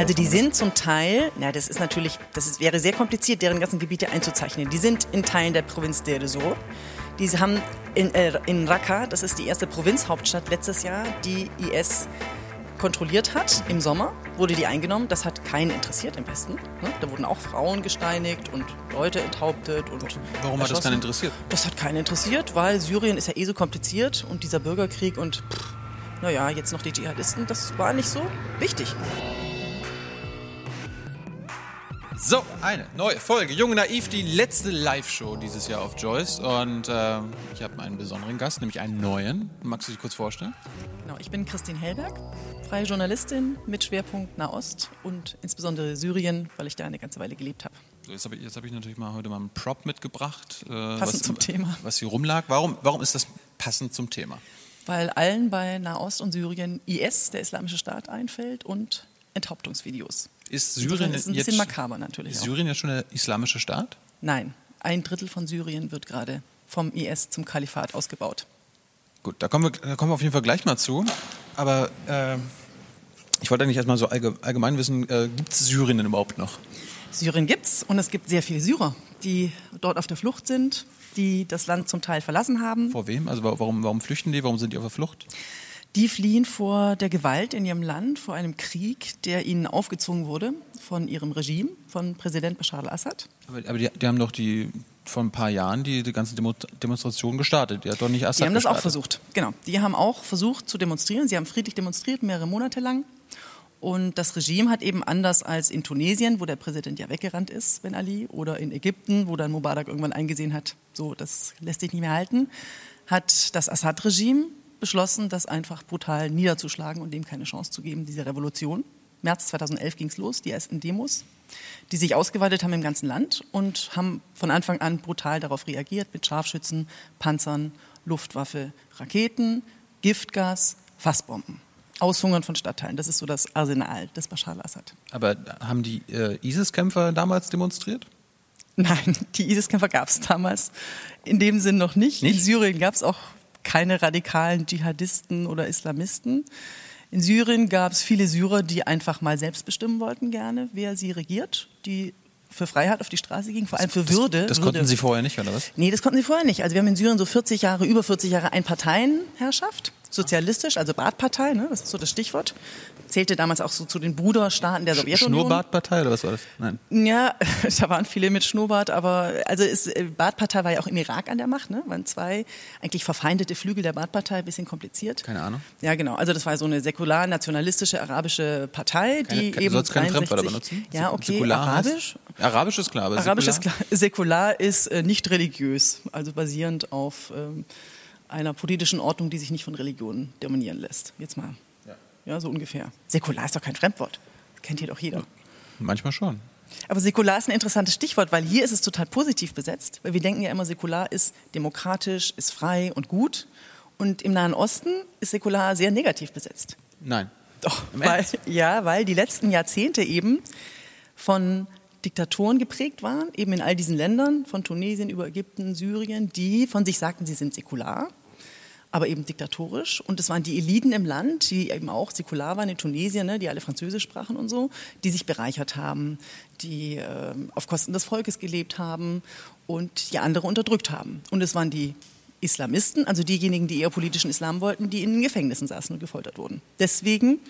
Also die sind zum Teil, na das ist natürlich, das ist, wäre sehr kompliziert, deren ganzen Gebiete einzuzeichnen. Die sind in Teilen der Provinz de Resort. Die haben in, äh, in Raqqa, das ist die erste Provinzhauptstadt letztes Jahr, die IS kontrolliert hat im Sommer, wurde die eingenommen. Das hat keinen interessiert im Westen. Ne? Da wurden auch Frauen gesteinigt und Leute enthauptet. Und Warum hat das keinen interessiert? Das hat keinen interessiert, weil Syrien ist ja eh so kompliziert und dieser Bürgerkrieg und pff, naja, jetzt noch die Dschihadisten, das war nicht so wichtig. So, eine neue Folge. Junge Naiv, die letzte Live-Show dieses Jahr auf Joyce. Und äh, ich habe einen besonderen Gast, nämlich einen neuen. Magst du dich kurz vorstellen? Genau, ich bin Christine Hellberg, freie Journalistin mit Schwerpunkt Nahost und insbesondere Syrien, weil ich da eine ganze Weile gelebt habe. So, jetzt habe ich, hab ich natürlich mal heute mal einen Prop mitgebracht. Äh, Passend was, zum Thema. Was hier rumlag. Warum, warum ist das passend zum Thema? Weil allen bei Nahost und Syrien IS, der Islamische Staat, einfällt und Enthauptungsvideos. Ist Syrien ist ein jetzt, bisschen makaber natürlich ist. Syrien ja schon der islamische Staat? Nein, ein Drittel von Syrien wird gerade vom IS zum Kalifat ausgebaut. Gut, da kommen wir, da kommen wir auf jeden Fall gleich mal zu. Aber äh, ich wollte eigentlich erstmal so allge- allgemein wissen, äh, gibt es Syrien denn überhaupt noch? Syrien gibt's und es gibt sehr viele Syrer, die dort auf der Flucht sind, die das Land zum Teil verlassen haben. Vor wem? Also wa- warum, warum flüchten die? Warum sind die auf der Flucht? Die fliehen vor der Gewalt in ihrem Land, vor einem Krieg, der ihnen aufgezwungen wurde von ihrem Regime, von Präsident Bashar al-Assad. Aber, aber die, die haben doch die vor ein paar Jahren die, die ganze Demo Demonstration gestartet. Die hat doch nicht Assad Die haben das auch versucht. Genau. Die haben auch versucht zu demonstrieren. Sie haben friedlich demonstriert, mehrere Monate lang. Und das Regime hat eben anders als in Tunesien, wo der Präsident ja weggerannt ist, Ben Ali, oder in Ägypten, wo dann Mubarak irgendwann eingesehen hat, so, das lässt sich nicht mehr halten, hat das Assad-Regime beschlossen, das einfach brutal niederzuschlagen und dem keine Chance zu geben, diese Revolution. März 2011 ging es los, die ersten Demos, die sich ausgeweitet haben im ganzen Land und haben von Anfang an brutal darauf reagiert mit Scharfschützen, Panzern, Luftwaffe, Raketen, Giftgas, Fassbomben. Aushungern von Stadtteilen, das ist so das Arsenal des Bashar al-Assad. Aber haben die äh, ISIS-Kämpfer damals demonstriert? Nein, die ISIS-Kämpfer gab es damals in dem Sinn noch nicht. In Nicht? Syrien gab es auch keine radikalen Dschihadisten oder Islamisten. In Syrien gab es viele Syrer, die einfach mal selbst bestimmen wollten gerne, wer sie regiert, die für Freiheit auf die Straße gingen, vor allem für Würde. Das Würde. konnten sie vorher nicht, oder was? Nee, das konnten sie vorher nicht. Also wir haben in Syrien so 40 Jahre, über 40 Jahre Einparteienherrschaft, sozialistisch, also Baath-Partei, ne? das ist so das Stichwort. Zählte damals auch so zu den Bruderstaaten der Sowjetunion. Schnurrbartpartei oder was war das? Nein. Ja, da waren viele mit Schnurrbart, aber also ist, äh, Baath-Partei war ja auch im Irak an der Macht, ne? waren zwei eigentlich verfeindete Flügel der Baath-Partei, bisschen kompliziert. Keine Ahnung. Ja, genau. Also das war so eine säkular-nationalistische arabische Partei, Keine, die keine, eben du sollst keine 63 Fremdwörter benutzen. Ja, okay. Säkular Arabisch. Heißt, Arabisch ist klar, aber Arabisch ist säkular? klar. Säkular ist äh, nicht religiös, also basierend auf ähm, einer politischen Ordnung, die sich nicht von Religionen dominieren lässt. Jetzt mal. Ja. Ja, so ungefähr. Säkular ist doch kein Fremdwort. Kennt hier doch jeder. Manchmal schon. Aber säkular ist ein interessantes Stichwort, weil hier ist es total positiv besetzt. Weil wir denken ja immer, säkular ist demokratisch, ist frei und gut. Und im Nahen Osten ist säkular sehr negativ besetzt. Nein. Doch, weil, ja, weil die letzten Jahrzehnte eben von Diktatoren geprägt waren, eben in all diesen Ländern, von Tunesien über Ägypten, Syrien, die von sich sagten, sie sind säkular, aber eben diktatorisch. Und es waren die Eliten im Land, die eben auch säkular waren in Tunesien, ne, die alle Französisch sprachen und so, die sich bereichert haben, die äh, auf Kosten des Volkes gelebt haben und die andere unterdrückt haben. Und es waren die Islamisten, also diejenigen, die eher politischen Islam wollten, die in den Gefängnissen saßen und gefoltert wurden. Deswegen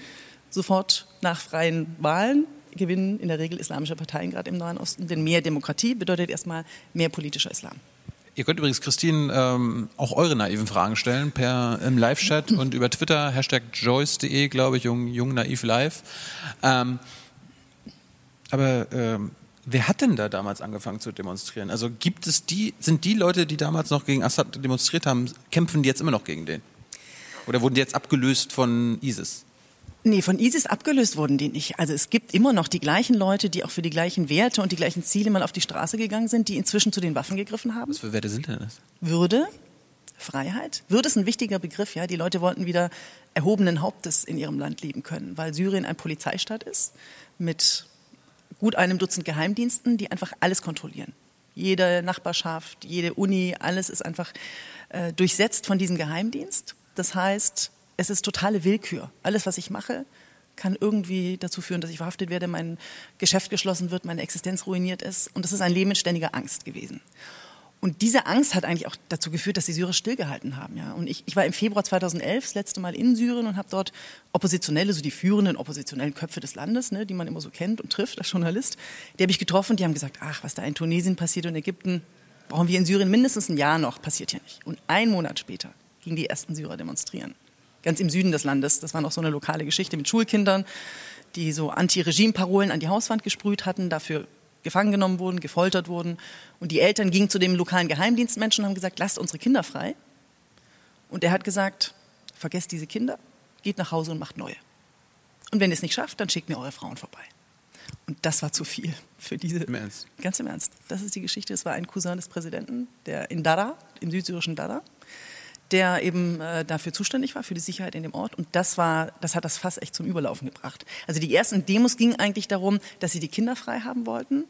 sofort nach freien Wahlen gewinnen in der Regel islamische Parteien gerade im Nahen Osten. Denn mehr Demokratie bedeutet erstmal mehr politischer Islam. Ihr könnt übrigens Christine ähm, auch eure naiven Fragen stellen per im Live-Chat und über Twitter, Hashtag Joyce.de, glaube ich, jung, jung naiv live. Ähm, aber ähm, wer hat denn da damals angefangen zu demonstrieren? Also gibt es die, sind die Leute, die damals noch gegen Assad demonstriert haben, kämpfen die jetzt immer noch gegen den? Oder wurden die jetzt abgelöst von ISIS? Nee, von ISIS abgelöst wurden die nicht. Also es gibt immer noch die gleichen Leute, die auch für die gleichen Werte und die gleichen Ziele mal auf die Straße gegangen sind, die inzwischen zu den Waffen gegriffen haben. Was für Werte sind denn das? Würde, Freiheit. Würde ist ein wichtiger Begriff, ja. Die Leute wollten wieder erhobenen Hauptes in ihrem Land leben können, weil Syrien ein Polizeistaat ist mit gut einem Dutzend Geheimdiensten, die einfach alles kontrollieren. Jede Nachbarschaft, jede Uni, alles ist einfach äh, durchsetzt von diesem Geheimdienst. Das heißt, es ist totale Willkür. Alles, was ich mache, kann irgendwie dazu führen, dass ich verhaftet werde, mein Geschäft geschlossen wird, meine Existenz ruiniert ist. Und das ist ein Leben mit ständiger Angst gewesen. Und diese Angst hat eigentlich auch dazu geführt, dass die Syrer stillgehalten haben. Ja. Und ich, ich war im Februar 2011 das letzte Mal in Syrien und habe dort Oppositionelle, so die führenden oppositionellen Köpfe des Landes, ne, die man immer so kennt und trifft als Journalist, die habe ich getroffen. Die haben gesagt, ach, was da in Tunesien passiert und in Ägypten, brauchen wir in Syrien mindestens ein Jahr noch, passiert hier nicht. Und ein Monat später gingen die ersten Syrer demonstrieren. Ganz im Süden des Landes. Das war noch so eine lokale Geschichte mit Schulkindern, die so Anti-Regime-Parolen an die Hauswand gesprüht hatten, dafür gefangen genommen wurden, gefoltert wurden. Und die Eltern gingen zu dem lokalen Geheimdienstmenschen und haben gesagt, lasst unsere Kinder frei. Und er hat gesagt, vergesst diese Kinder, geht nach Hause und macht neue. Und wenn ihr es nicht schafft, dann schickt mir eure Frauen vorbei. Und das war zu viel für diese. Im Ernst? Ganz im Ernst. Das ist die Geschichte. Es war ein Cousin des Präsidenten, der in Dara, im südsyrischen Dara, der eben äh, dafür zuständig war, für die Sicherheit in dem Ort. Und das war, das hat das Fass echt zum Überlaufen gebracht. Also die ersten Demos gingen eigentlich darum, dass sie die Kinder frei haben wollten.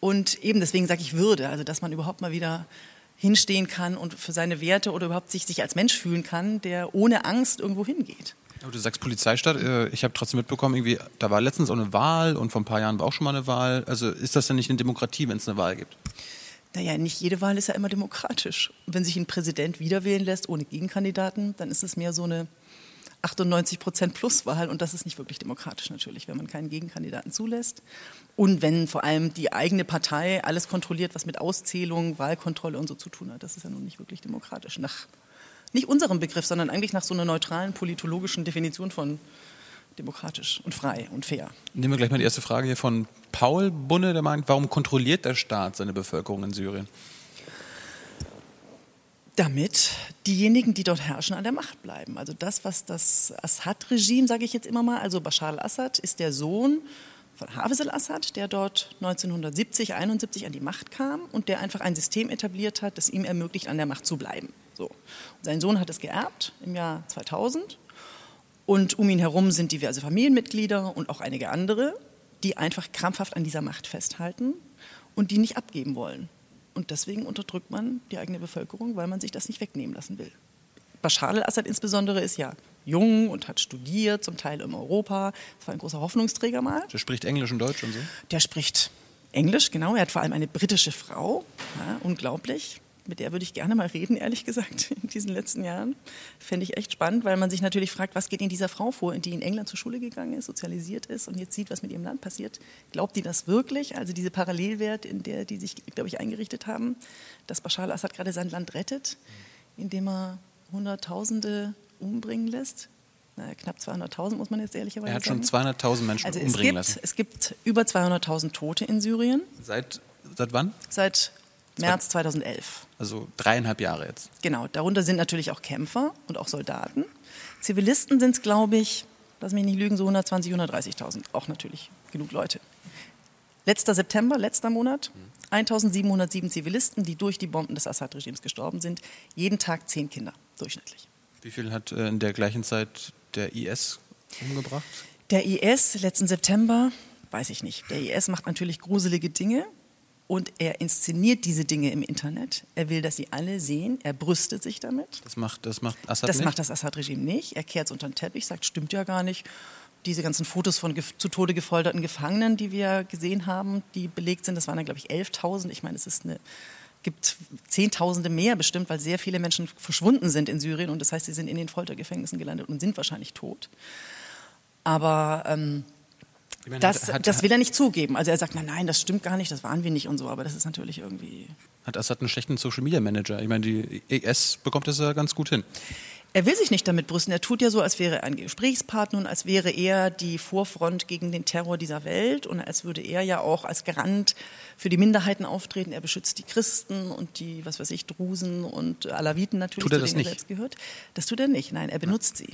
Und eben deswegen sage ich Würde, also dass man überhaupt mal wieder hinstehen kann und für seine Werte oder überhaupt sich, sich als Mensch fühlen kann, der ohne Angst irgendwo hingeht. Aber du sagst Polizeistaat, äh, ich habe trotzdem mitbekommen, irgendwie, da war letztens auch eine Wahl und vor ein paar Jahren war auch schon mal eine Wahl. Also ist das denn nicht eine Demokratie, wenn es eine Wahl gibt? Naja, nicht jede Wahl ist ja immer demokratisch. Wenn sich ein Präsident wiederwählen lässt ohne Gegenkandidaten, dann ist es mehr so eine 98 Prozent Pluswahl und das ist nicht wirklich demokratisch natürlich, wenn man keinen Gegenkandidaten zulässt und wenn vor allem die eigene Partei alles kontrolliert, was mit Auszählung, Wahlkontrolle und so zu tun hat. Das ist ja nun nicht wirklich demokratisch. Nach nicht unserem Begriff, sondern eigentlich nach so einer neutralen politologischen Definition von demokratisch und frei und fair. Nehmen wir gleich mal die erste Frage hier von Paul Bunne, der meint, warum kontrolliert der Staat seine Bevölkerung in Syrien? Damit diejenigen, die dort herrschen, an der Macht bleiben. Also das, was das Assad-Regime, sage ich jetzt immer mal, also Bashar al-Assad ist der Sohn von Hafez al-Assad, der dort 1970, 71 an die Macht kam und der einfach ein System etabliert hat, das ihm ermöglicht, an der Macht zu bleiben. So. Und sein Sohn hat es geerbt im Jahr 2000 und um ihn herum sind diverse Familienmitglieder und auch einige andere, die einfach krampfhaft an dieser Macht festhalten und die nicht abgeben wollen. Und deswegen unterdrückt man die eigene Bevölkerung, weil man sich das nicht wegnehmen lassen will. Bashar al-Assad insbesondere ist ja jung und hat studiert, zum Teil in Europa. Das war ein großer Hoffnungsträger mal. Der spricht Englisch und Deutsch und so? Der spricht Englisch, genau. Er hat vor allem eine britische Frau. Ja, unglaublich mit der würde ich gerne mal reden, ehrlich gesagt, in diesen letzten Jahren. Fände ich echt spannend, weil man sich natürlich fragt, was geht in dieser Frau vor, die in England zur Schule gegangen ist, sozialisiert ist und jetzt sieht, was mit ihrem Land passiert. Glaubt die das wirklich? Also diese Parallelwelt, in der die sich, glaube ich, eingerichtet haben, dass Bashar al-Assad gerade sein Land rettet, indem er Hunderttausende umbringen lässt? naja, knapp 200.000 muss man jetzt ehrlicherweise sagen. Er hat schon 200.000 Menschen also umbringen gibt, lassen. Es gibt über 200.000 Tote in Syrien. Seit, seit wann? Seit März 2011. Also dreieinhalb Jahre jetzt. Genau, darunter sind natürlich auch Kämpfer und auch Soldaten. Zivilisten sind es, glaube ich, lass mich nicht lügen, so 120, 130.000. Auch natürlich genug Leute. Letzter September, letzter Monat, 1707 Zivilisten, die durch die Bomben des Assad-Regimes gestorben sind. Jeden Tag zehn Kinder, durchschnittlich. Wie viel hat äh, in der gleichen Zeit der IS umgebracht? Der IS letzten September, weiß ich nicht. Der IS macht natürlich gruselige Dinge und er inszeniert diese Dinge im Internet. Er will, dass sie alle sehen. Er brüstet sich damit. Das macht, das macht Assad das nicht? Das macht das Assad-Regime nicht. Er kehrt es unter den Teppich, sagt, stimmt ja gar nicht. Diese ganzen Fotos von zu Tode gefolterten Gefangenen, die wir gesehen haben, die belegt sind, das waren dann, glaube ich, 11.000. Ich meine, es ist eine gibt Zehntausende mehr bestimmt, weil sehr viele Menschen verschwunden sind in Syrien und das heißt, sie sind in den Foltergefängnissen gelandet und sind wahrscheinlich tot. Aber ähm, meine, das, hat, das will er nicht zugeben. Also er sagt, nein, nein, das stimmt gar nicht, das waren wir nicht und so, aber das ist natürlich irgendwie. Hat Assad einen schlechten Social Media Manager? Ich meine, die ES bekommt das ja ganz gut hin. Er will sich nicht damit brüsten. Er tut ja so, als wäre er ein Gesprächspartner und als wäre er die Vorfront gegen den Terror dieser Welt und als würde er ja auch als Garant für die Minderheiten auftreten. Er beschützt die Christen und die, was weiß ich, Drusen und Alawiten natürlich, tut er das zu denen nicht? er selbst gehört. Das tut er nicht. Nein, er benutzt sie.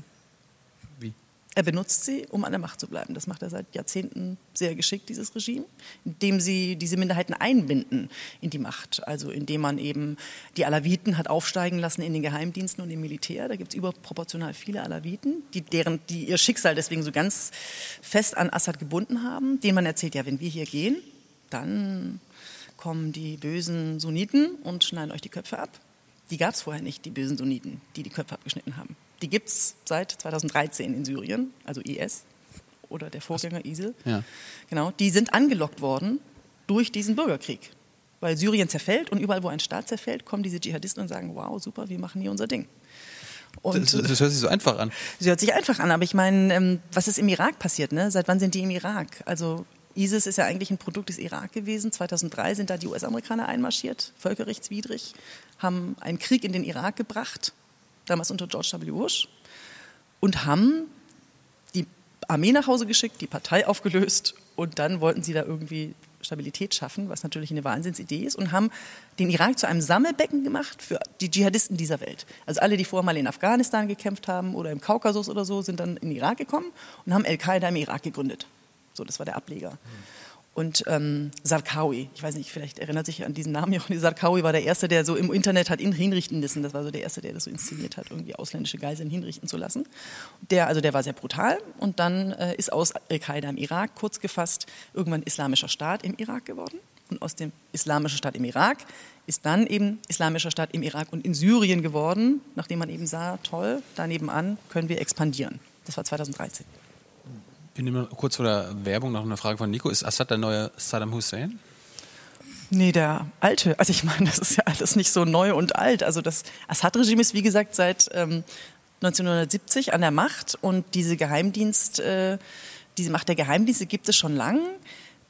Er benutzt sie, um an der Macht zu bleiben. Das macht er seit Jahrzehnten sehr geschickt, dieses Regime, indem sie diese Minderheiten einbinden in die Macht. Also indem man eben die Alawiten hat aufsteigen lassen in den Geheimdiensten und im Militär. Da gibt es überproportional viele Alawiten, die, deren, die ihr Schicksal deswegen so ganz fest an Assad gebunden haben, denen man erzählt, ja, wenn wir hier gehen, dann kommen die bösen Sunniten und schneiden euch die Köpfe ab. Die gab es vorher nicht, die bösen Sunniten, die die Köpfe abgeschnitten haben. Die gibt es seit 2013 in Syrien, also IS. oder der Vorgänger ISIL, Ja. genau, die sind angelockt worden durch diesen Bürgerkrieg. Weil Syrien zerfällt und überall, wo ein Staat zerfällt, kommen diese Dschihadisten und sagen, wow, super, wir machen hier unser Ding. Das, das hört sich so einfach an. Sie hört sich einfach an, aber ich meine, ähm, was ist im Irak passiert? Ne? Seit wann sind die im Irak? Also ISIS ist ja eigentlich ein Produkt des Irak gewesen. 2003 sind da die US-Amerikaner einmarschiert, völkerrechtswidrig, haben einen Krieg in den Irak gebracht, damals unter George W. Bush, und haben die Armee nach Hause geschickt, die Partei aufgelöst und dann wollten sie da irgendwie Stabilität schaffen, was natürlich eine Wahnsinnsidee ist, und haben den Irak zu einem Sammelbecken gemacht für die Dschihadisten dieser Welt. Also alle, die vorher mal in Afghanistan gekämpft haben oder im Kaukasus oder so, sind dann in den Irak gekommen und haben Al-Qaida im Irak gegründet. So, das war der Ableger. Und ähm, Sarkawi, ich weiß nicht, vielleicht erinnert sich an diesen Namen Jochen Sarkawi war der Erste, der so im Internet hat ihn hinrichten lassen. Das war so der Erste, der das so inszeniert hat, irgendwie ausländische Geiseln hinrichten zu lassen. Der, also der war sehr brutal und dann äh, ist aus Al-Qaida im Irak, kurz gefasst, irgendwann Islamischer Staat im Irak geworden. Und aus dem Islamischen Staat im Irak ist dann eben Islamischer Staat im Irak und in Syrien geworden, nachdem man eben sah, toll, da nebenan können wir expandieren. Das war 2013. Wir nehmen kurz vor der Werbung noch eine Frage von Nico. Ist Assad der neue Saddam Hussein? Nee, der alte. Also ich meine, das ist ja alles nicht so neu und alt. Also das Assad-Regime ist, wie gesagt, seit ähm, 1970 an der Macht und diese Geheimdienst, äh, diese Macht der Geheimdienste gibt es schon lang.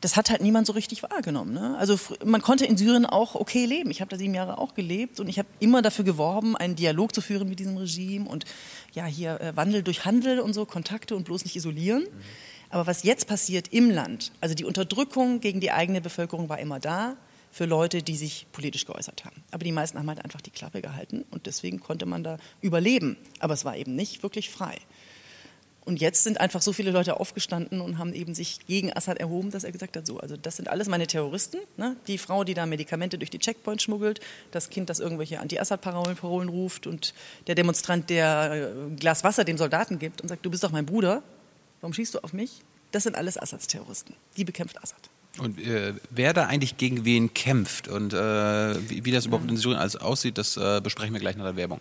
Das hat halt niemand so richtig wahrgenommen. Ne? Also man konnte in Syrien auch okay leben. Ich habe da sieben Jahre auch gelebt und ich habe immer dafür geworben, einen Dialog zu führen mit diesem Regime und ja hier äh, Wandel durch Handel und so Kontakte und bloß nicht isolieren. Aber was jetzt passiert im Land, also die Unterdrückung gegen die eigene Bevölkerung war immer da für Leute, die sich politisch geäußert haben. Aber die meisten haben halt einfach die Klappe gehalten und deswegen konnte man da überleben. Aber es war eben nicht wirklich frei. Und jetzt sind einfach so viele Leute aufgestanden und haben eben sich gegen Assad erhoben, dass er gesagt hat, so, also das sind alles meine Terroristen. Ne? Die Frau, die da Medikamente durch die Checkpoint schmuggelt, das Kind, das irgendwelche Anti-Assad-Parolen Parolen ruft und der Demonstrant, der äh, ein Glas Wasser dem Soldaten gibt und sagt, du bist doch mein Bruder, warum schießt du auf mich? Das sind alles Assads Terroristen. Die bekämpft Assad. Und äh, wer da eigentlich gegen wen kämpft und äh, wie, wie das überhaupt in Syrien alles aussieht, das äh, besprechen wir gleich nach der Werbung.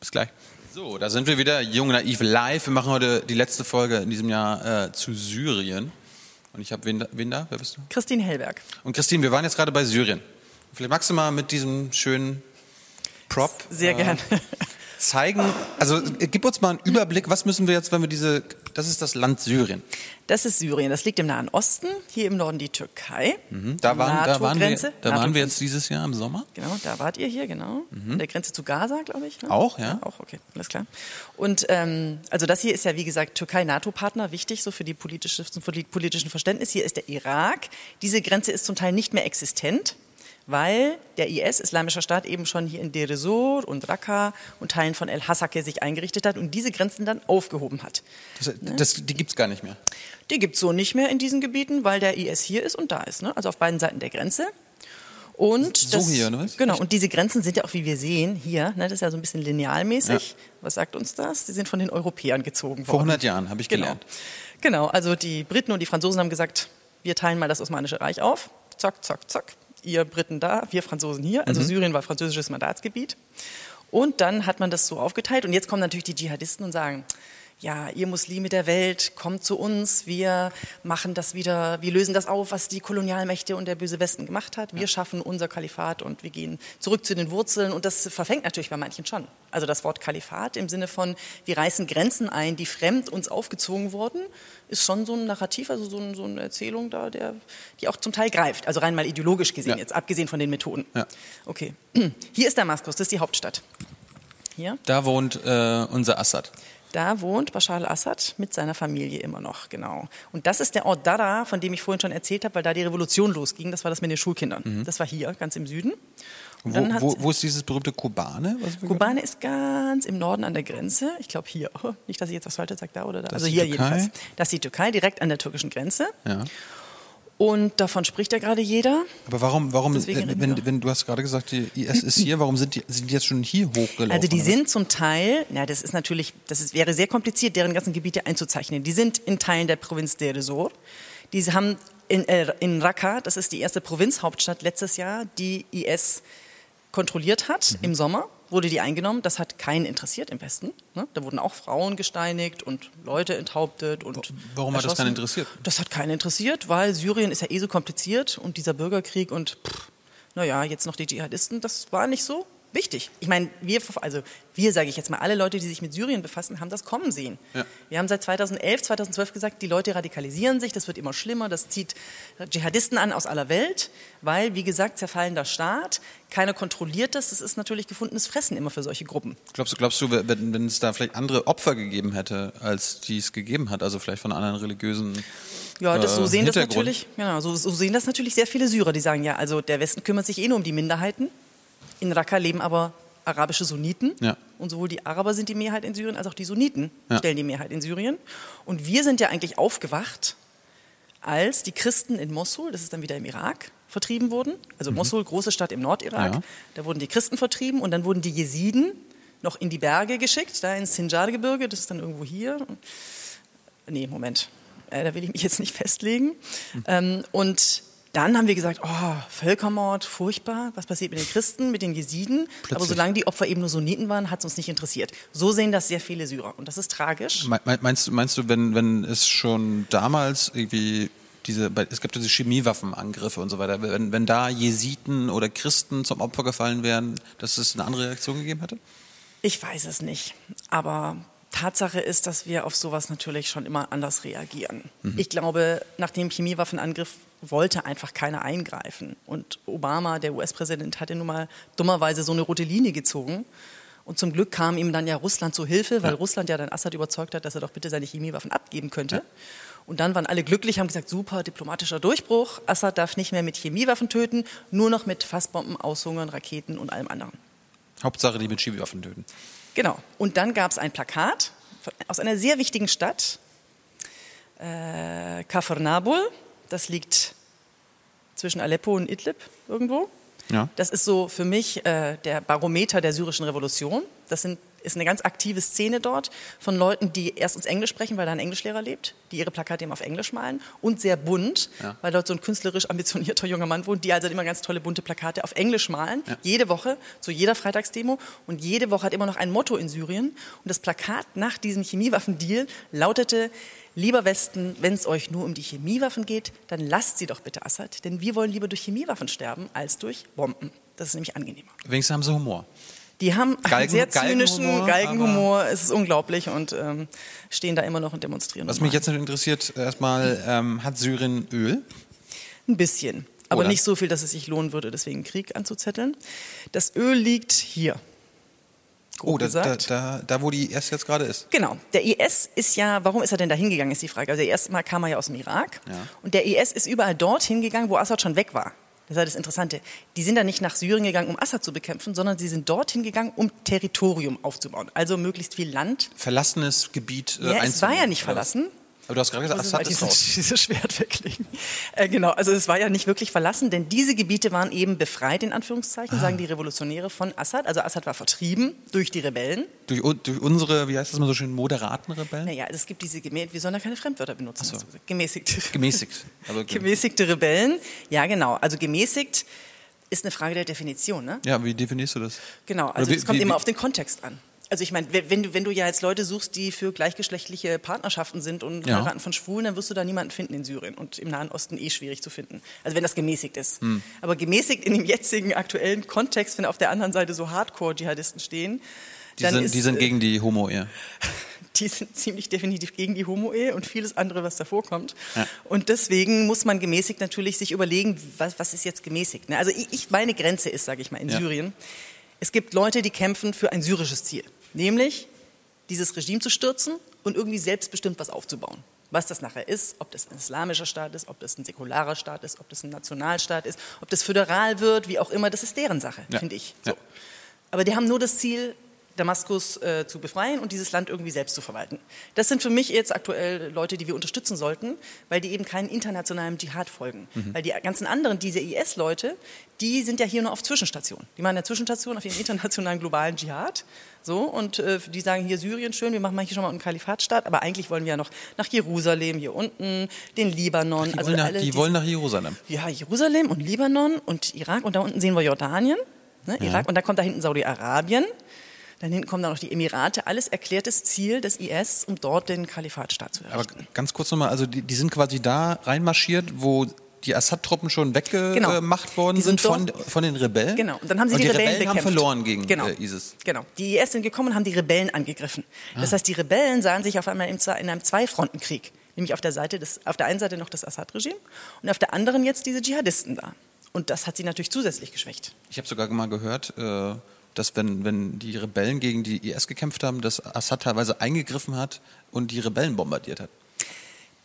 Bis gleich. So, da sind wir wieder, Jung Naiv live. Wir machen heute die letzte Folge in diesem Jahr äh, zu Syrien. Und ich habe wen, wen da? Wer bist du? Christine Hellberg. Und Christine, wir waren jetzt gerade bei Syrien. Vielleicht magst du mal mit diesem schönen Prop Sehr äh, gern. Zeigen. Also äh, gib uns mal einen Überblick. Was müssen wir jetzt, wenn wir diese? Das ist das Land Syrien. Das ist Syrien. Das liegt im Nahen Osten. Hier im Norden die Türkei. Mhm. Da waren, da waren wir, NATO-Grenze. da waren wir jetzt dieses Jahr im Sommer. Genau, da wart ihr hier, genau. An der Grenze zu Gaza, glaube ich. Ne? Auch, ja. Auch, okay, alles klar. Und ähm, also das hier ist ja, wie gesagt, Türkei-NATO-Partner, wichtig so für die politische, zum politischen Verständnis. Hier ist der Irak. Diese Grenze ist zum Teil nicht mehr existent, weil der IS, Islamischer Staat, eben schon hier in Deir ez-Zor und Raqqa und Teilen von El-Hasake sich eingerichtet hat und diese Grenzen dann aufgehoben hat. Das, das, die gibt's gar nicht mehr. Die gibt es so nicht mehr in diesen Gebieten, weil der IS hier ist und da ist, ne? also auf beiden Seiten der Grenze. Und So das, hier, was? Genau, und diese Grenzen sind ja auch, wie wir sehen, hier, ne, das ist ja so ein bisschen linealmäßig. Ja. Was sagt uns das? Die sind von den Europäern gezogen worden. Vor 100 Jahren habe ich Genau. gelernt. Genau, also die Briten und die Franzosen haben gesagt, wir teilen mal das Osmanische Reich auf. Zack, zack, zack. Ihr Briten da, wir Franzosen hier. Mhm. Also Syrien war französisches Mandatsgebiet. Und dann hat man das so aufgeteilt. Und jetzt kommen natürlich die Dschihadisten und sagen, ja, ihr Muslime der Welt, kommt zu uns, wir machen das wieder, wir lösen das auf, was die Kolonialmächte und der böse Westen gemacht hat. Wir schaffen unser Kalifat und wir gehen zurück zu den Wurzeln. Und das verfängt natürlich bei manchen schon. Also das Wort Kalifat im Sinne von, wir reißen Grenzen ein, die fremd uns aufgezwungen wurden, ist schon so ein Narrativ, also so, ein, so eine Erzählung da, der, die auch zum Teil greift. Also rein mal ideologisch gesehen Ja. jetzt, abgesehen von den Methoden. Ja. Okay. Hier ist Damaskus, das ist die Hauptstadt. Hier. Da wohnt äh, unser Assad. Da wohnt Bashar al-Assad mit seiner Familie immer noch, genau. Und das ist der Ort Dara, von dem ich vorhin schon erzählt habe, weil da die Revolution losging. Das war das mit den Schulkindern. Das war hier, ganz im Süden. Und Wo, wo, wo ist dieses berühmte Kobane? Kobane ist ganz im Norden an der Grenze. Ich glaube hier. Nicht, dass ich jetzt was falsches sage, da oder da. Das also hier Türkei? jedenfalls. Das ist die Türkei, direkt an der türkischen Grenze. Ja. Und davon spricht ja gerade jeder. Aber warum, warum wenn, wenn du hast gerade gesagt, die IS ist hier, warum sind die, sind die jetzt schon hier hochgelaufen? Also die sind zum Teil, na das ist natürlich, das ist, wäre sehr kompliziert, deren ganzen Gebiete einzuzeichnen. Die sind in Teilen der Provinz Deir ez-Zor. Die haben in, äh, in Raqqa, das ist die erste Provinzhauptstadt letztes Jahr, die IS kontrolliert hat Mhm. im Sommer. Wurde die eingenommen. Das hat keinen interessiert im Westen. Ne? Da wurden auch Frauen gesteinigt und Leute enthauptet. Und Warum hat das keinen interessiert? Das hat keinen interessiert, weil Syrien ist ja eh so kompliziert und dieser Bürgerkrieg und naja, jetzt noch die Dschihadisten, das war nicht so wichtig. Ich meine, wir, also wir sage ich jetzt mal, alle Leute, die sich mit Syrien befassen, haben das kommen sehen. Ja. Wir haben seit 2011, 2012 gesagt, die Leute radikalisieren sich, das wird immer schlimmer, das zieht Dschihadisten an aus aller Welt, weil, wie gesagt, zerfallender Staat, keiner kontrolliert das, das ist natürlich gefundenes Fressen immer für solche Gruppen. Glaubst du, glaubst du wenn, wenn es da vielleicht andere Opfer gegeben hätte, als die es gegeben hat, also vielleicht von anderen religiösen ja, das, so äh, sehen das natürlich, genau, so, so, sehen das natürlich sehr viele Syrer, die sagen, ja, also der Westen kümmert sich eh nur um die Minderheiten in Raqqa leben aber arabische Sunniten. Ja. Und sowohl die Araber sind die Mehrheit in Syrien als auch die Sunniten ja. stellen die Mehrheit in Syrien. Und wir sind ja eigentlich aufgewacht, als die Christen in Mosul, das ist dann wieder im Irak, vertrieben wurden. Also mhm. Mosul, große Stadt im Nordirak. Ja. Da wurden die Christen vertrieben und dann wurden die Jesiden noch in die Berge geschickt, da ins Sinjar-Gebirge, das ist dann irgendwo hier. Nee, Moment, äh, da will ich mich jetzt nicht festlegen. Mhm. Ähm, und dann haben wir gesagt, oh, Völkermord, furchtbar, was passiert mit den Christen, mit den Jesiden? Plötzlich. Aber solange die Opfer eben nur Sunniten waren, hat es uns nicht interessiert. So sehen das sehr viele Syrer und das ist tragisch. Meinst, meinst du, wenn, wenn es schon damals irgendwie diese, es gab diese Chemiewaffenangriffe und so weiter, wenn, wenn da Jesiden oder Christen zum Opfer gefallen wären, dass es eine andere Reaktion gegeben hätte? Ich weiß es nicht, aber Tatsache ist, dass wir auf sowas natürlich schon immer anders reagieren. Mhm. Ich glaube, nach dem Chemiewaffenangriff wollte einfach keiner eingreifen. Und Obama, der US-Präsident, hatte nun mal dummerweise so eine rote Linie gezogen. Und zum Glück kam ihm dann ja Russland zu Hilfe, weil ja. Russland ja dann Assad überzeugt hat, dass er doch bitte seine Chemiewaffen abgeben könnte. Ja. Und dann waren alle glücklich, haben gesagt, super, diplomatischer Durchbruch. Assad darf nicht mehr mit Chemiewaffen töten, nur noch mit Fassbomben, Aushungern, Raketen und allem anderen. Hauptsache, die mit Chemiewaffen töten. Genau. Und dann gab es ein Plakat aus einer sehr wichtigen Stadt, äh, Kafr Nabul. Das liegt zwischen Aleppo und Idlib irgendwo. Ja. Das ist so für mich äh, der Barometer der syrischen Revolution. Das sind, ist eine ganz aktive Szene dort von Leuten, die erstens Englisch sprechen, weil da ein Englischlehrer lebt, die ihre Plakate eben auf Englisch malen und sehr bunt, ja. weil dort so ein künstlerisch ambitionierter junger Mann wohnt, die also immer ganz tolle bunte Plakate auf Englisch malen, ja. jede Woche, zu jeder Freitagsdemo und jede Woche hat immer noch ein Motto in Syrien und das Plakat nach diesem Chemiewaffendeal lautete lieber Westen, wenn es euch nur um die Chemiewaffen geht, dann lasst sie doch bitte Assad, denn wir wollen lieber durch Chemiewaffen sterben als durch Bomben. Das ist nämlich angenehmer. Wenigstens haben sie Humor. Die haben Galgen, einen sehr zynischen Galgenhumor, Galgenhumor. Es ist unglaublich und ähm, stehen da immer noch und demonstrieren. Was mich jetzt noch interessiert, erstmal, ähm, hat Syrien Öl? Ein bisschen. Aber Oder? nicht so viel, dass es sich lohnen würde, deswegen Krieg anzuzetteln. Das Öl liegt hier oh, da, da, da, da, wo die IS jetzt gerade ist. Genau. Der IS ist ja, warum ist er denn da hingegangen, ist die Frage. Also, erste Mal kam er ja aus dem Irak. Ja. Und der IS ist überall dort hingegangen, wo Assad schon weg war. Das ist halt das Interessante. Die sind da nicht nach Syrien gegangen, um Assad zu bekämpfen, sondern sie sind dorthin gegangen, um Territorium aufzubauen. Also möglichst viel Land. Verlassenes Gebiet äh, ja, es war ja nicht verlassen. Aber du hast gerade gesagt, Assad ist raus. Dieses Schwert weglegen. Äh, genau, also es war ja nicht wirklich verlassen, denn diese Gebiete waren eben befreit, in Anführungszeichen, ah. sagen die Revolutionäre von Assad. Also Assad war vertrieben durch die Rebellen. Durch, durch unsere, wie heißt das mal so schön, moderaten Rebellen? Naja, es gibt diese, wir sollen da keine Fremdwörter benutzen. So. Also gemäßigte. Gemäßigt. Aber gemäßigte Rebellen, ja genau. Also gemäßigt ist eine Frage der Definition. Ne? Ja, wie definierst du das? Genau, also es kommt wie, immer auf den Kontext an. Also ich meine, wenn du, wenn du ja jetzt Leute suchst, die für gleichgeschlechtliche Partnerschaften sind und ja. heiraten von Schwulen, dann wirst du da niemanden finden in Syrien und im Nahen Osten eh schwierig zu finden. Also wenn das gemäßigt ist. Hm. Aber gemäßigt in dem jetzigen aktuellen Kontext, wenn auf der anderen Seite so Hardcore-Dschihadisten stehen, die sind, ist, die sind gegen die Homo-Ehe. Die sind ziemlich definitiv gegen die Homo-Ehe und vieles andere, was davor kommt. Ja. Und deswegen muss man gemäßigt natürlich sich überlegen, was, was ist jetzt gemäßigt. Ne? Also ich, meine Grenze ist, sage ich mal, in ja. Syrien. Es gibt Leute, die kämpfen für ein syrisches Ziel nämlich dieses Regime zu stürzen und irgendwie selbstbestimmt was aufzubauen. Was das nachher ist, ob das ein islamischer Staat ist, ob das ein säkularer Staat ist, ob das ein Nationalstaat ist, ob das föderal wird, wie auch immer, das ist deren Sache, ja. finde ich. So. Ja. Aber die haben nur das Ziel, Damaskus äh, zu befreien und dieses Land irgendwie selbst zu verwalten. Das sind für mich jetzt aktuell Leute, die wir unterstützen sollten, weil die eben keinen internationalen Dschihad folgen. Mhm. Weil die ganzen anderen, diese IS-Leute, die sind ja hier nur auf Zwischenstation. Die machen eine Zwischenstation auf ihren internationalen globalen Dschihad. So, und äh, die sagen hier Syrien schön, wir machen mal hier schon mal einen Kalifatstaat, aber eigentlich wollen wir ja noch nach Jerusalem, hier unten, den Libanon. Die, also wollen, nach, die wollen nach Jerusalem. Ja, Jerusalem und Libanon und Irak und da unten sehen wir Jordanien. ne, Irak, und dann kommt da hinten Saudi-Arabien. Dann hinten kommen dann noch die Emirate, alles erklärtes Ziel des IS, um dort den Kalifatstaat zu errichten. Aber ganz kurz nochmal, also die, die sind quasi da reinmarschiert, wo die Assad-Truppen schon weggemacht Genau. worden Die sind von, von den Rebellen. Genau, und dann haben sie die, die Rebellen, Rebellen haben verloren gegen genau. äh, ISIS. Genau, die IS sind gekommen und haben die Rebellen angegriffen. Ah. Das heißt, die Rebellen sahen sich auf einmal in einem Zweifrontenkrieg. Nämlich auf der, Seite des, auf der einen Seite noch das Assad-Regime und auf der anderen jetzt diese Dschihadisten da. Und das hat sie natürlich zusätzlich geschwächt. Ich habe sogar mal gehört, äh, dass wenn, wenn die Rebellen gegen die IS gekämpft haben, dass Assad teilweise eingegriffen hat und die Rebellen bombardiert hat.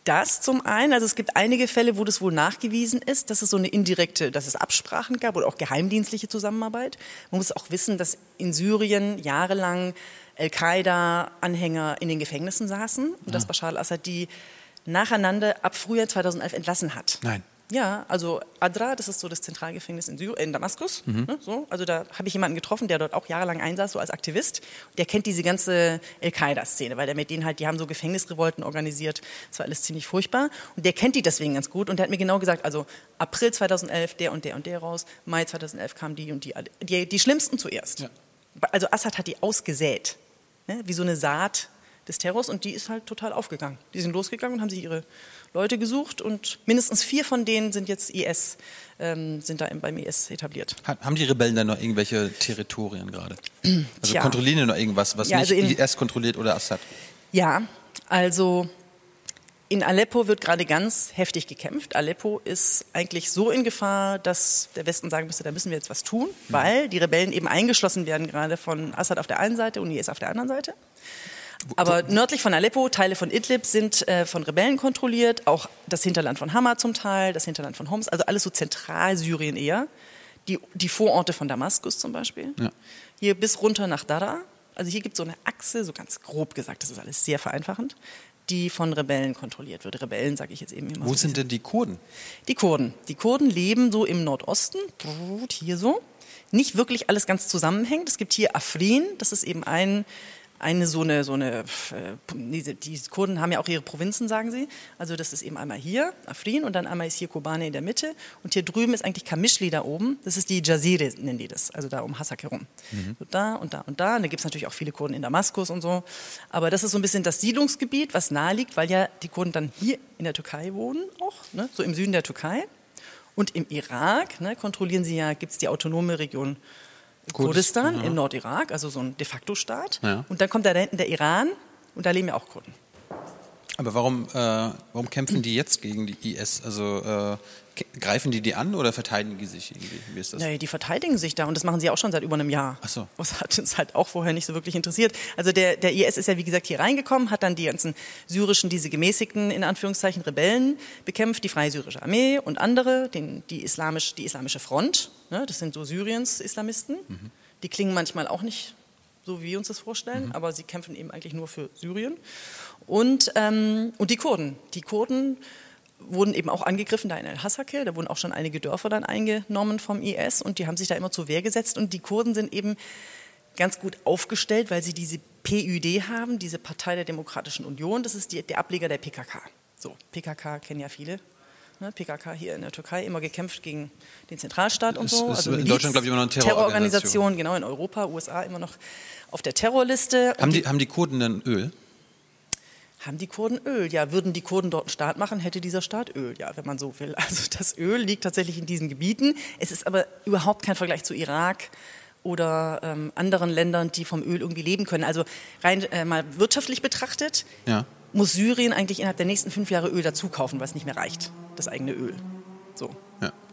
Das zum einen, also es gibt einige Fälle, wo das wohl nachgewiesen ist, dass es so eine indirekte, dass es Absprachen gab oder auch geheimdienstliche Zusammenarbeit. Man muss auch wissen, dass in Syrien jahrelang Al-Qaida-Anhänger in den Gefängnissen saßen und dass Bashar al-Assad die nacheinander ab Frühjahr 2011 entlassen hat. Nein. Ja, also Adra, das ist so das Zentralgefängnis in, Syr in Damaskus. Ne, so. Also da habe ich jemanden getroffen, der dort auch jahrelang einsaß, so als Aktivist. Der kennt diese ganze Al-Qaida-Szene, weil der mit denen halt, die haben so Gefängnisrevolten organisiert. Das war alles ziemlich furchtbar. Und der kennt die deswegen ganz gut. Und der hat mir genau gesagt, also April 2011 der und der und der raus, Mai 2011 kamen die und die, die, die schlimmsten zuerst. Ja. Also Assad hat die ausgesät, ne, wie so eine Saat des Terrors und die ist halt total aufgegangen. Die sind losgegangen und haben sich ihre Leute gesucht und mindestens vier von denen sind jetzt IS, ähm, sind da im- beim IS etabliert. Ha- Haben die Rebellen denn noch irgendwelche Territorien gerade? Also Tja. kontrollieren die noch irgendwas, was Ja, nicht also IS kontrolliert oder Assad? Ja, also in Aleppo wird gerade ganz heftig gekämpft. Aleppo ist eigentlich so in Gefahr, dass der Westen sagen müsste, da müssen wir jetzt was tun, weil die Rebellen eben eingeschlossen werden, gerade von Assad auf der einen Seite und IS auf der anderen Seite. Aber nördlich von Aleppo, Teile von Idlib sind äh, von Rebellen kontrolliert, auch das Hinterland von Hama zum Teil, das Hinterland von Homs, also alles so Zentralsyrien eher. Die, die Vororte von Damaskus zum Beispiel. Ja. Hier bis runter nach Dara. Also hier gibt es so eine Achse, so ganz grob gesagt, das ist alles sehr vereinfachend, die von Rebellen kontrolliert wird. Rebellen sage ich jetzt eben immer. Wo so sind denn die Kurden? die Kurden. Die Kurden leben so im Nordosten, hier so. Nicht wirklich alles ganz zusammenhängt. Es gibt hier Afrin, das ist eben ein, eine so eine, so eine, äh, diese, die Kurden haben ja auch ihre Provinzen, sagen sie. Also das ist eben einmal hier, Afrin, und dann einmal ist hier Kobane in der Mitte. Und hier drüben ist eigentlich Kamischli da oben. Das ist die Jazire, nennen die das, also da um Hassak herum. So da und da und da. Und da gibt es natürlich auch viele Kurden in Damaskus und so. Aber das ist so ein bisschen das Siedlungsgebiet, was nahe liegt, weil ja die Kurden dann hier in der Türkei wohnen, auch, ne? so im Süden der Türkei. Und im Irak ne, kontrollieren sie ja, gibt es die autonome Region Kurdistan ja. in Nordirak, also so ein de facto Staat. Ja. Und dann kommt da hinten der Iran und da leben ja auch Kurden. Aber warum, äh, warum kämpfen die jetzt gegen die IS? Also äh, greifen die die an oder verteidigen die sich irgendwie? Wie ist das? Naja, die verteidigen sich da und das machen sie auch schon seit über einem Jahr. Ach so. Das hat uns halt auch vorher nicht so wirklich interessiert. Also der, der IS ist ja wie gesagt hier reingekommen, hat dann die ganzen syrischen, diese gemäßigten, in Anführungszeichen, Rebellen bekämpft, die Freie Syrische Armee und andere, den, die, islamisch, die Islamische Front, ne, das sind so Syriens Islamisten. Mhm. Die klingen manchmal auch nicht so, wie wir uns das vorstellen, aber sie kämpfen eben eigentlich nur für Syrien. Und, ähm, und die Kurden. Die Kurden wurden eben auch angegriffen da in El-Hasakil. Da wurden auch schon einige Dörfer dann eingenommen vom IS und die haben sich da immer zur Wehr gesetzt. Und die Kurden sind eben ganz gut aufgestellt, weil sie diese PÜD haben, diese Partei der Demokratischen Union. Das ist die, der Ableger der PKK. So, PKK kennen ja viele. Ne, PKK hier in der Türkei immer gekämpft gegen den Zentralstaat und Ist- so. ist in Miliz- Deutschland, glaub ich, immer noch eine Terrororganisation. Terrororganisation, genau, in Europa, USA immer noch auf der Terrorliste. Haben die, haben die Kurden denn Öl? Haben die Kurden Öl? Ja, würden die Kurden dort einen Staat machen, hätte dieser Staat Öl, ja, wenn man so will. Also das Öl liegt tatsächlich in diesen Gebieten. Es ist aber überhaupt kein Vergleich zu Irak oder ähm, anderen Ländern, die vom Öl irgendwie leben können. Also rein äh, mal wirtschaftlich betrachtet Ja. muss Syrien eigentlich innerhalb der nächsten fünf Jahre Öl dazu kaufen, weil es nicht mehr reicht, das eigene Öl. So.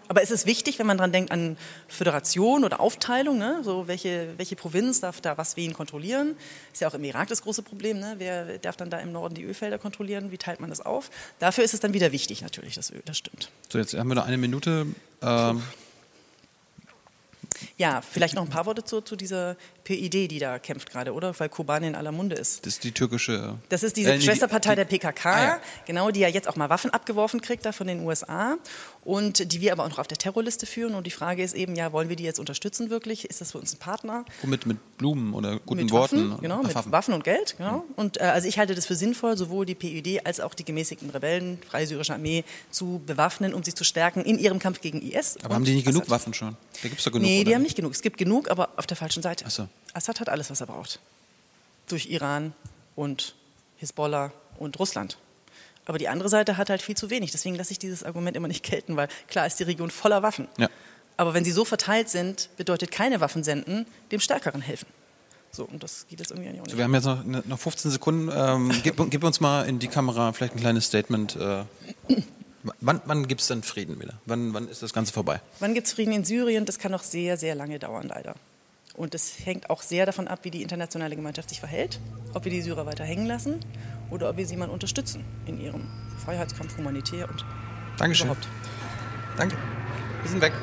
Aber es ist wichtig, wenn man dran denkt an Föderation oder Aufteilung, ne? so welche, welche Provinz darf da was wen kontrollieren. Ist ja auch im Irak das große Problem, ne? wer darf dann da im Norden die Ölfelder kontrollieren, wie teilt man das auf. Dafür ist es dann wieder wichtig natürlich, das Öl, das stimmt. So, jetzt haben wir noch eine Minute. Ähm, Ja, vielleicht noch ein paar Worte zu, zu dieser PID, die da kämpft gerade, oder? Weil Kobane in aller Munde ist. Das ist die türkische. Das ist diese äh, Schwesterpartei die- der PKK, Ah, ja. genau, die ja jetzt auch mal Waffen abgeworfen kriegt da von den USA und die wir aber auch noch auf der Terrorliste führen. Und die Frage ist eben, ja, wollen wir die jetzt unterstützen wirklich? Ist das für uns ein Partner? Womit mit Blumen oder guten mit Worten? Waffen, genau, Ach, mit Waffen. und Geld, genau. Und äh, also ich halte das für sinnvoll, sowohl die PYD als auch die gemäßigten Rebellen, Freie Syrische Armee, zu bewaffnen, um sie zu stärken in ihrem Kampf gegen IS. Aber haben die nicht genug. Waffen schon? Da gibt es doch genug. Nee, oder die haben nicht genug. Es gibt genug, aber auf der falschen Seite. Ach so. Assad hat alles, was er braucht. Durch Iran und Hisbollah und Russland. Aber die andere Seite hat halt viel zu wenig. Deswegen lasse ich dieses Argument immer nicht gelten, weil klar ist die Region voller Waffen. Ja. Aber wenn sie so verteilt sind, bedeutet keine Waffen senden, dem Stärkeren helfen. So, und das geht jetzt irgendwie nicht. So, wir haben jetzt noch, ne- noch 15 Sekunden. Ähm, gib, gib uns mal in die Kamera vielleicht ein kleines Statement. Äh, wann wann gibt es denn Frieden wieder? Wann, wann ist das Ganze vorbei? Wann gibt es Frieden in Syrien? Das kann noch sehr, sehr lange dauern, leider. Und es hängt auch sehr davon ab, wie die internationale Gemeinschaft sich verhält, ob wir die Syrer weiter hängen lassen oder ob wir sie mal unterstützen in ihrem Freiheitskampf humanitär und Dankeschön. überhaupt. Danke. Wir sind weg.